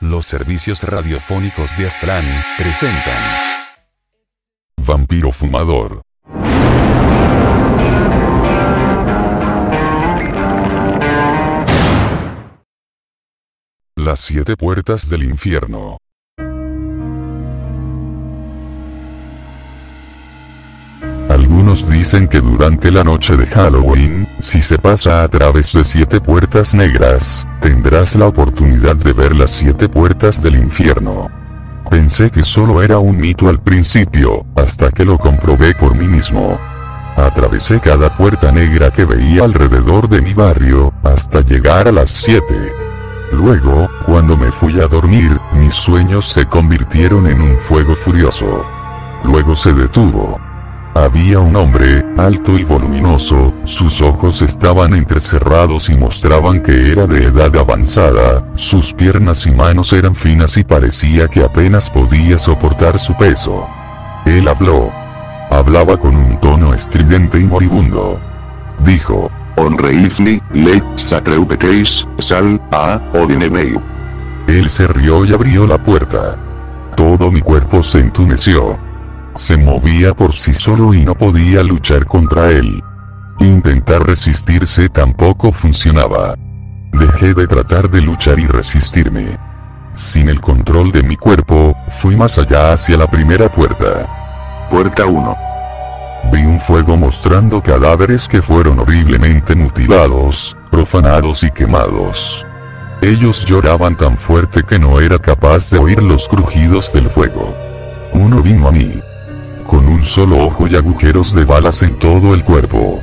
Los servicios radiofónicos de Aztlán presentan Vampiro Fumador. Las siete puertas del infierno. Algunos dicen que durante la noche de Halloween, si se pasa a través de siete puertas negras, tendrás la oportunidad de ver las siete puertas del infierno. Pensé que solo era un mito al principio, hasta que lo comprobé por mí mismo. Atravesé cada puerta negra que veía alrededor de mi barrio, hasta llegar a las siete. Luego, cuando me fui a dormir, mis sueños se convirtieron en un fuego furioso. Luego se detuvo. Había un hombre, alto y voluminoso, sus ojos estaban entrecerrados y mostraban que era de edad avanzada, sus piernas y manos eran finas y parecía que apenas podía soportar su peso. Él habló. Hablaba con un tono estridente y moribundo. Dijo, Onreifni, le, satreupeteis, sal, a, odinemeu. Él se rió y abrió la puerta. Todo mi cuerpo se entumeció. Se movía por sí solo y no podía luchar contra él. Intentar resistirse tampoco funcionaba. Dejé de tratar de luchar y resistirme. Sin el control de mi cuerpo, fui más allá hacia la primera puerta. Puerta 1. Vi un fuego mostrando cadáveres que fueron horriblemente mutilados, profanados y quemados. Ellos lloraban tan fuerte que no era capaz de oír los crujidos del fuego. Uno vino a mí con un solo ojo y agujeros de balas en todo el cuerpo.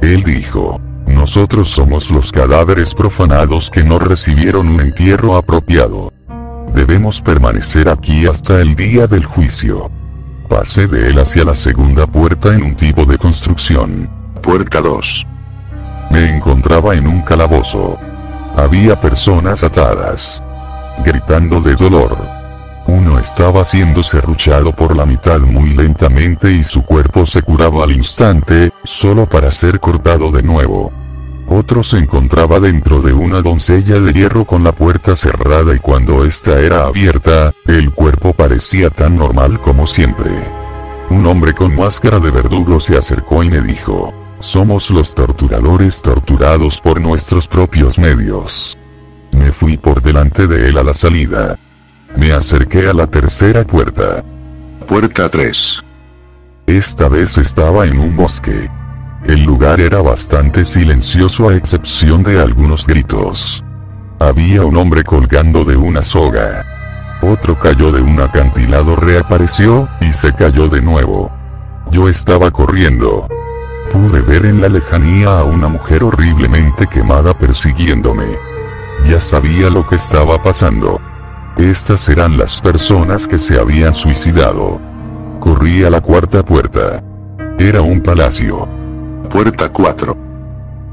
Él dijo, nosotros somos los cadáveres profanados que no recibieron un entierro apropiado. Debemos permanecer aquí hasta el día del juicio. Pasé de él hacia la segunda puerta en un tipo de construcción. Puerta 2. Me encontraba en un calabozo. Había personas atadas. Gritando de dolor. Uno estaba siendo serruchado por la mitad muy lentamente y su cuerpo se curaba al instante, solo para ser cortado de nuevo. Otro se encontraba dentro de una doncella de hierro con la puerta cerrada y cuando ésta era abierta, el cuerpo parecía tan normal como siempre. Un hombre con máscara de verdugo se acercó y me dijo, somos los torturadores torturados por nuestros propios medios. Me fui por delante de él a la salida. Me acerqué a la tercera puerta. Puerta 3. Esta vez estaba en un bosque. El lugar era bastante silencioso a excepción de algunos gritos. Había un hombre colgando de una soga. Otro cayó de un acantilado, reapareció, y se cayó de nuevo. Yo estaba corriendo. Pude ver en la lejanía a una mujer horriblemente quemada persiguiéndome. Ya sabía lo que estaba pasando. Estas eran las personas que se habían suicidado. Corrí a la cuarta puerta. Era un palacio. Puerta 4.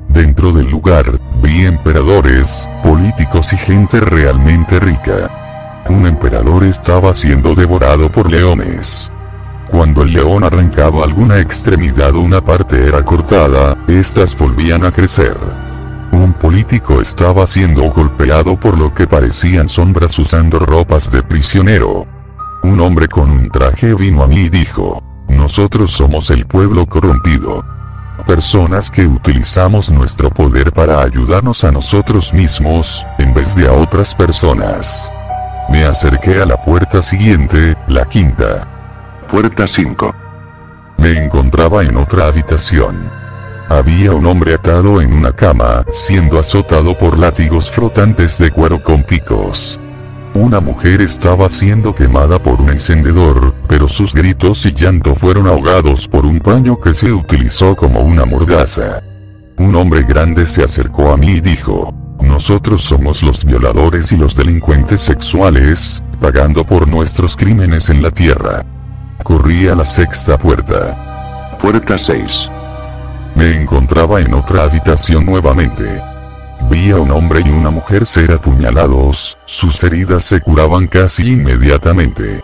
Dentro del lugar, vi emperadores, políticos y gente realmente rica. Un emperador estaba siendo devorado por leones. Cuando el león arrancaba alguna extremidad o una parte era cortada, estas volvían a crecer. Político estaba siendo golpeado por lo que parecían sombras usando ropas de prisionero. Un hombre con un traje vino a mí y dijo, nosotros somos el pueblo corrompido. Personas que utilizamos nuestro poder para ayudarnos a nosotros mismos, en vez de a otras personas. Me acerqué a la puerta siguiente, la quinta. Puerta 5. Me encontraba en otra habitación. Había un hombre atado en una cama, siendo azotado por látigos flotantes de cuero con picos. Una mujer estaba siendo quemada por un encendedor, pero sus gritos y llanto fueron ahogados por un paño que se utilizó como una mordaza. Un hombre grande se acercó a mí y dijo, nosotros somos los violadores y los delincuentes sexuales, pagando por nuestros crímenes en la tierra. Corrí a la sexta puerta. Puerta 6. Me encontraba en otra habitación nuevamente. Vi a un hombre y una mujer ser apuñalados, sus heridas se curaban casi inmediatamente.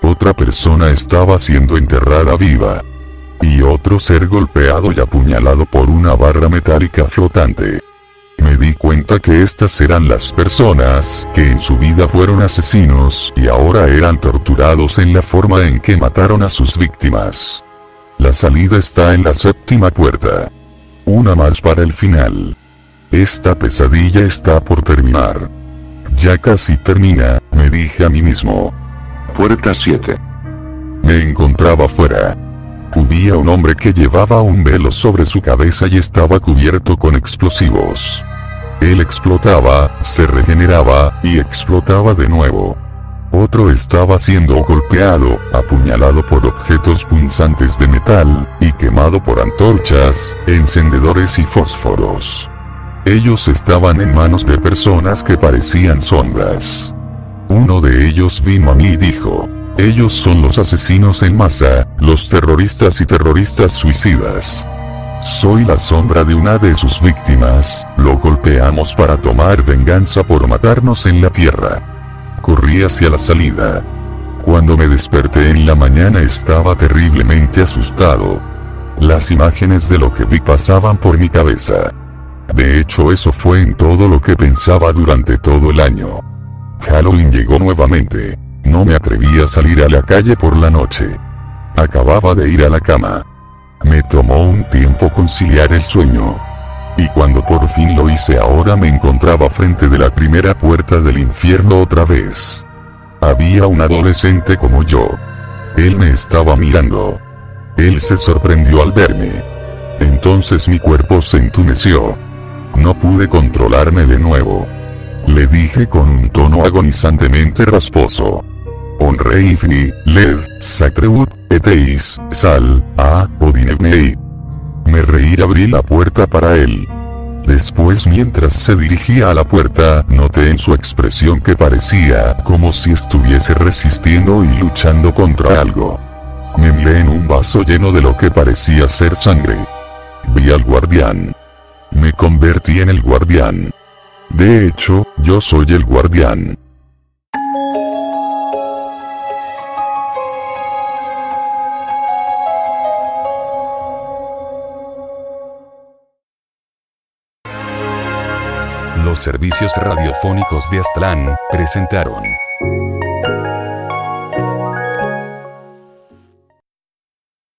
Otra persona estaba siendo enterrada viva. Y otro ser golpeado y apuñalado por una barra metálica flotante. Me di cuenta que estas eran las personas que en su vida fueron asesinos y ahora eran torturados en la forma en que mataron a sus víctimas. La salida está en la séptima puerta. Una más para el final. Esta pesadilla está por terminar. Ya casi termina, me dije a mí mismo. Puerta 7. Me encontraba fuera. Había un hombre que llevaba un velo sobre su cabeza y estaba cubierto con explosivos. Él explotaba, se regeneraba, y explotaba de nuevo. Otro estaba siendo golpeado, apuñalado por objetos punzantes de metal, y quemado por antorchas, encendedores y fósforos. Ellos estaban en manos de personas que parecían sombras. Uno de ellos vino a mí y dijo, ellos son los asesinos en masa, los terroristas y terroristas suicidas. Soy la sombra de una de sus víctimas, lo golpeamos para tomar venganza por matarnos en la tierra. Corrí hacia la salida. Cuando me desperté en la mañana estaba terriblemente asustado. Las imágenes de lo que vi pasaban por mi cabeza. De hecho eso fue en todo lo que pensaba durante todo el año. Halloween llegó nuevamente. No me atreví a salir a la calle por la noche. Acababa de ir a la cama. Me tomó un tiempo conciliar el sueño. Y cuando por fin lo hice ahora me encontraba frente de la primera puerta del infierno otra vez. Había un adolescente como yo. Él me estaba mirando. Él se sorprendió al verme. Entonces mi cuerpo se entumeció. No pude controlarme de nuevo. Le dije con un tono agonizantemente rasposo. Onreifni, Led, Sacreut, Eteis, Sal, A, Odinevnei. Me reí y abrí la puerta para él. Después mientras se dirigía a la puerta, noté en su expresión que parecía como si estuviese resistiendo y luchando contra algo. Me miré en un vaso lleno de lo que parecía ser sangre. Vi al guardián. Me convertí en el guardián. De hecho, yo soy el guardián. Los servicios radiofónicos de Aztlán presentaron.